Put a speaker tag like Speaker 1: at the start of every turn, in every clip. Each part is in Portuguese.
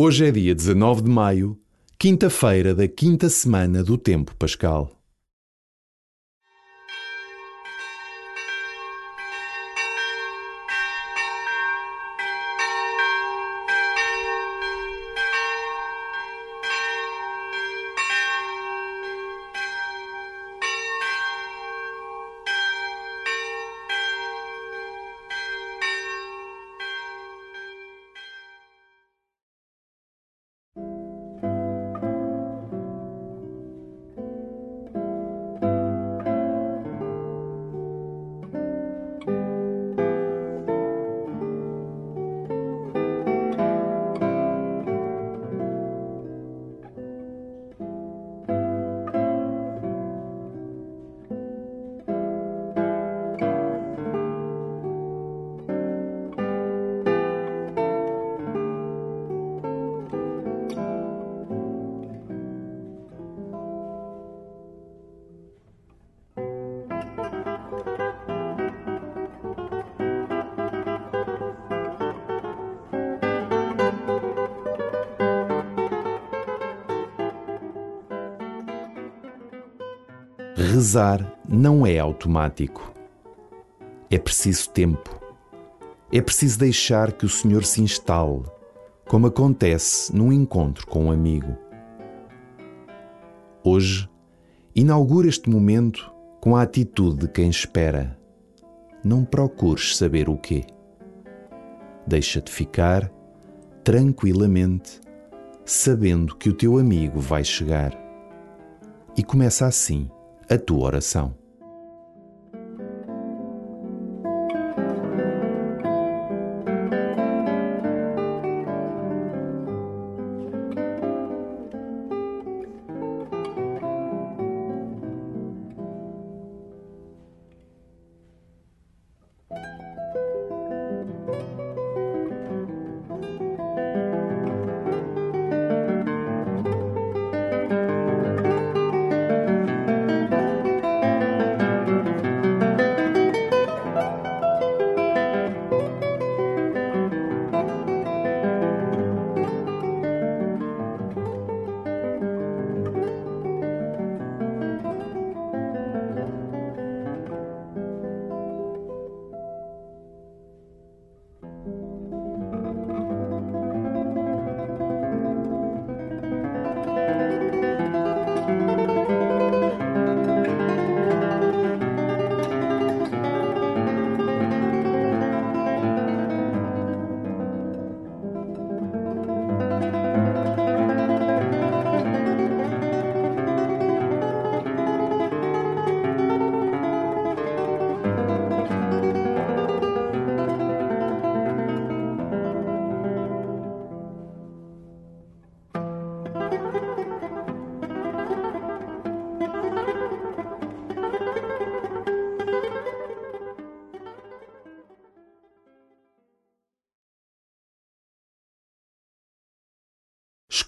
Speaker 1: Hoje é dia 19 de maio, quinta-feira da quinta semana do Tempo Pascal. Rezar não é automático. É preciso tempo. É preciso deixar que o Senhor se instale, como acontece num encontro com um amigo. Hoje, inaugura este momento com a atitude de quem espera. Não procures saber o quê. Deixa-te ficar tranquilamente, sabendo que o teu amigo vai chegar. E começa assim a tua oração.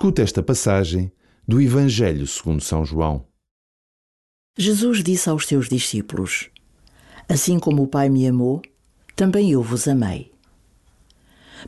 Speaker 1: Escuta esta passagem do Evangelho segundo São João.
Speaker 2: Jesus disse aos seus discípulos: Assim como o Pai me amou, também eu vos amei.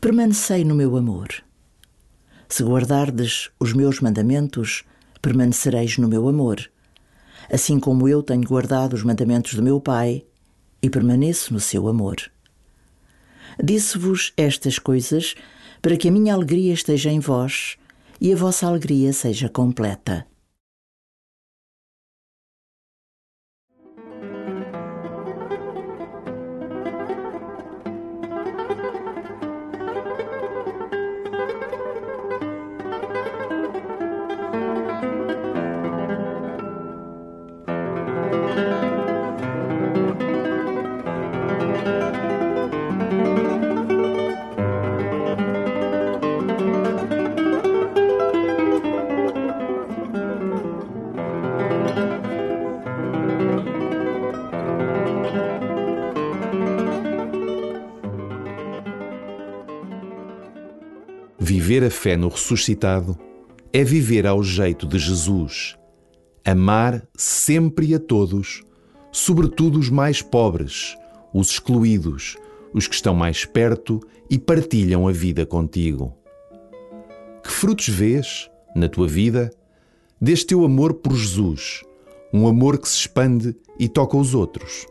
Speaker 2: Permanecei no meu amor. Se guardardes os meus mandamentos, permanecereis no meu amor, assim como eu tenho guardado os mandamentos do meu Pai e permaneço no seu amor. Disse-vos estas coisas para que a minha alegria esteja em vós e a vossa alegria seja completa.
Speaker 1: Viver a fé no ressuscitado é viver ao jeito de Jesus. Amar sempre a todos, sobretudo os mais pobres, os excluídos, os que estão mais perto e partilham a vida contigo. Que frutos vês, na tua vida, deste teu amor por Jesus, um amor que se expande e toca os outros?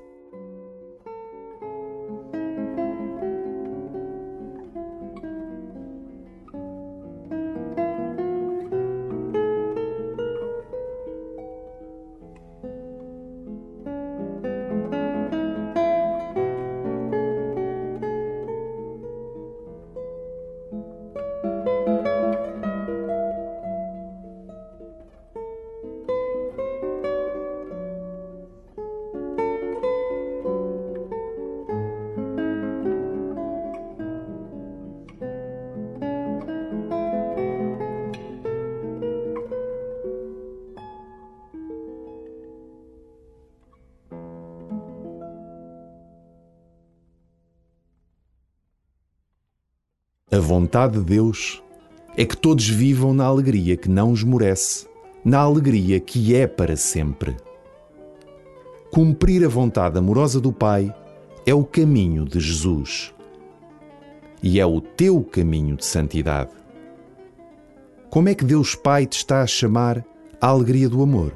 Speaker 1: A vontade de Deus é que todos vivam na alegria que não esmorece, na alegria que é para sempre. Cumprir a vontade amorosa do Pai é o caminho de Jesus. E é o teu caminho de santidade. Como é que Deus Pai te está a chamar à alegria do amor?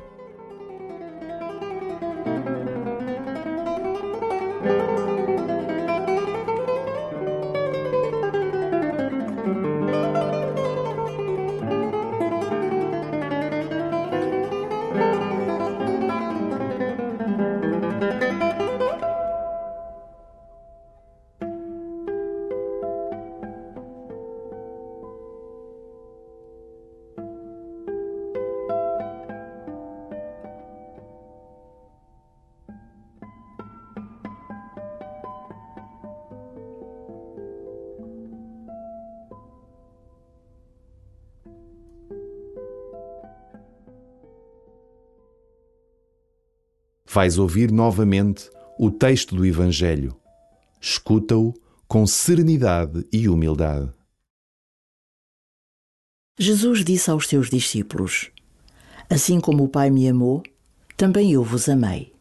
Speaker 1: Vais ouvir novamente o texto do Evangelho. Escuta-o com serenidade e humildade.
Speaker 2: Jesus disse aos seus discípulos: Assim como o Pai me amou, também eu vos amei.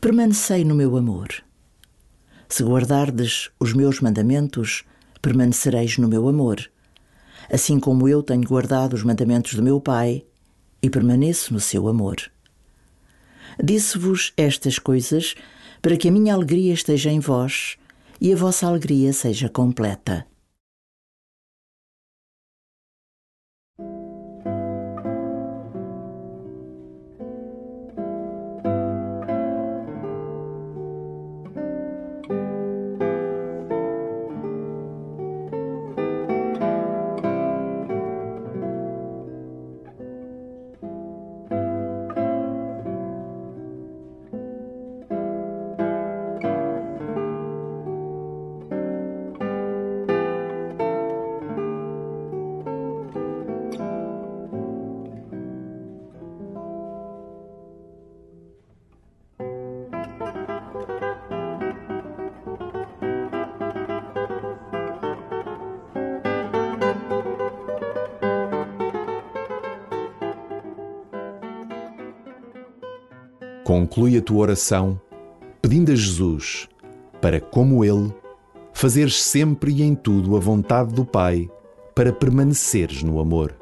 Speaker 2: Permanecei no meu amor. Se guardardes os meus mandamentos, permanecereis no meu amor, assim como eu tenho guardado os mandamentos do meu Pai e permaneço no seu amor. Disse-vos estas coisas para que a minha alegria esteja em vós e a vossa alegria seja completa.
Speaker 1: Conclui a tua oração pedindo a Jesus para, como Ele, fazeres sempre e em tudo a vontade do Pai para permaneceres no amor.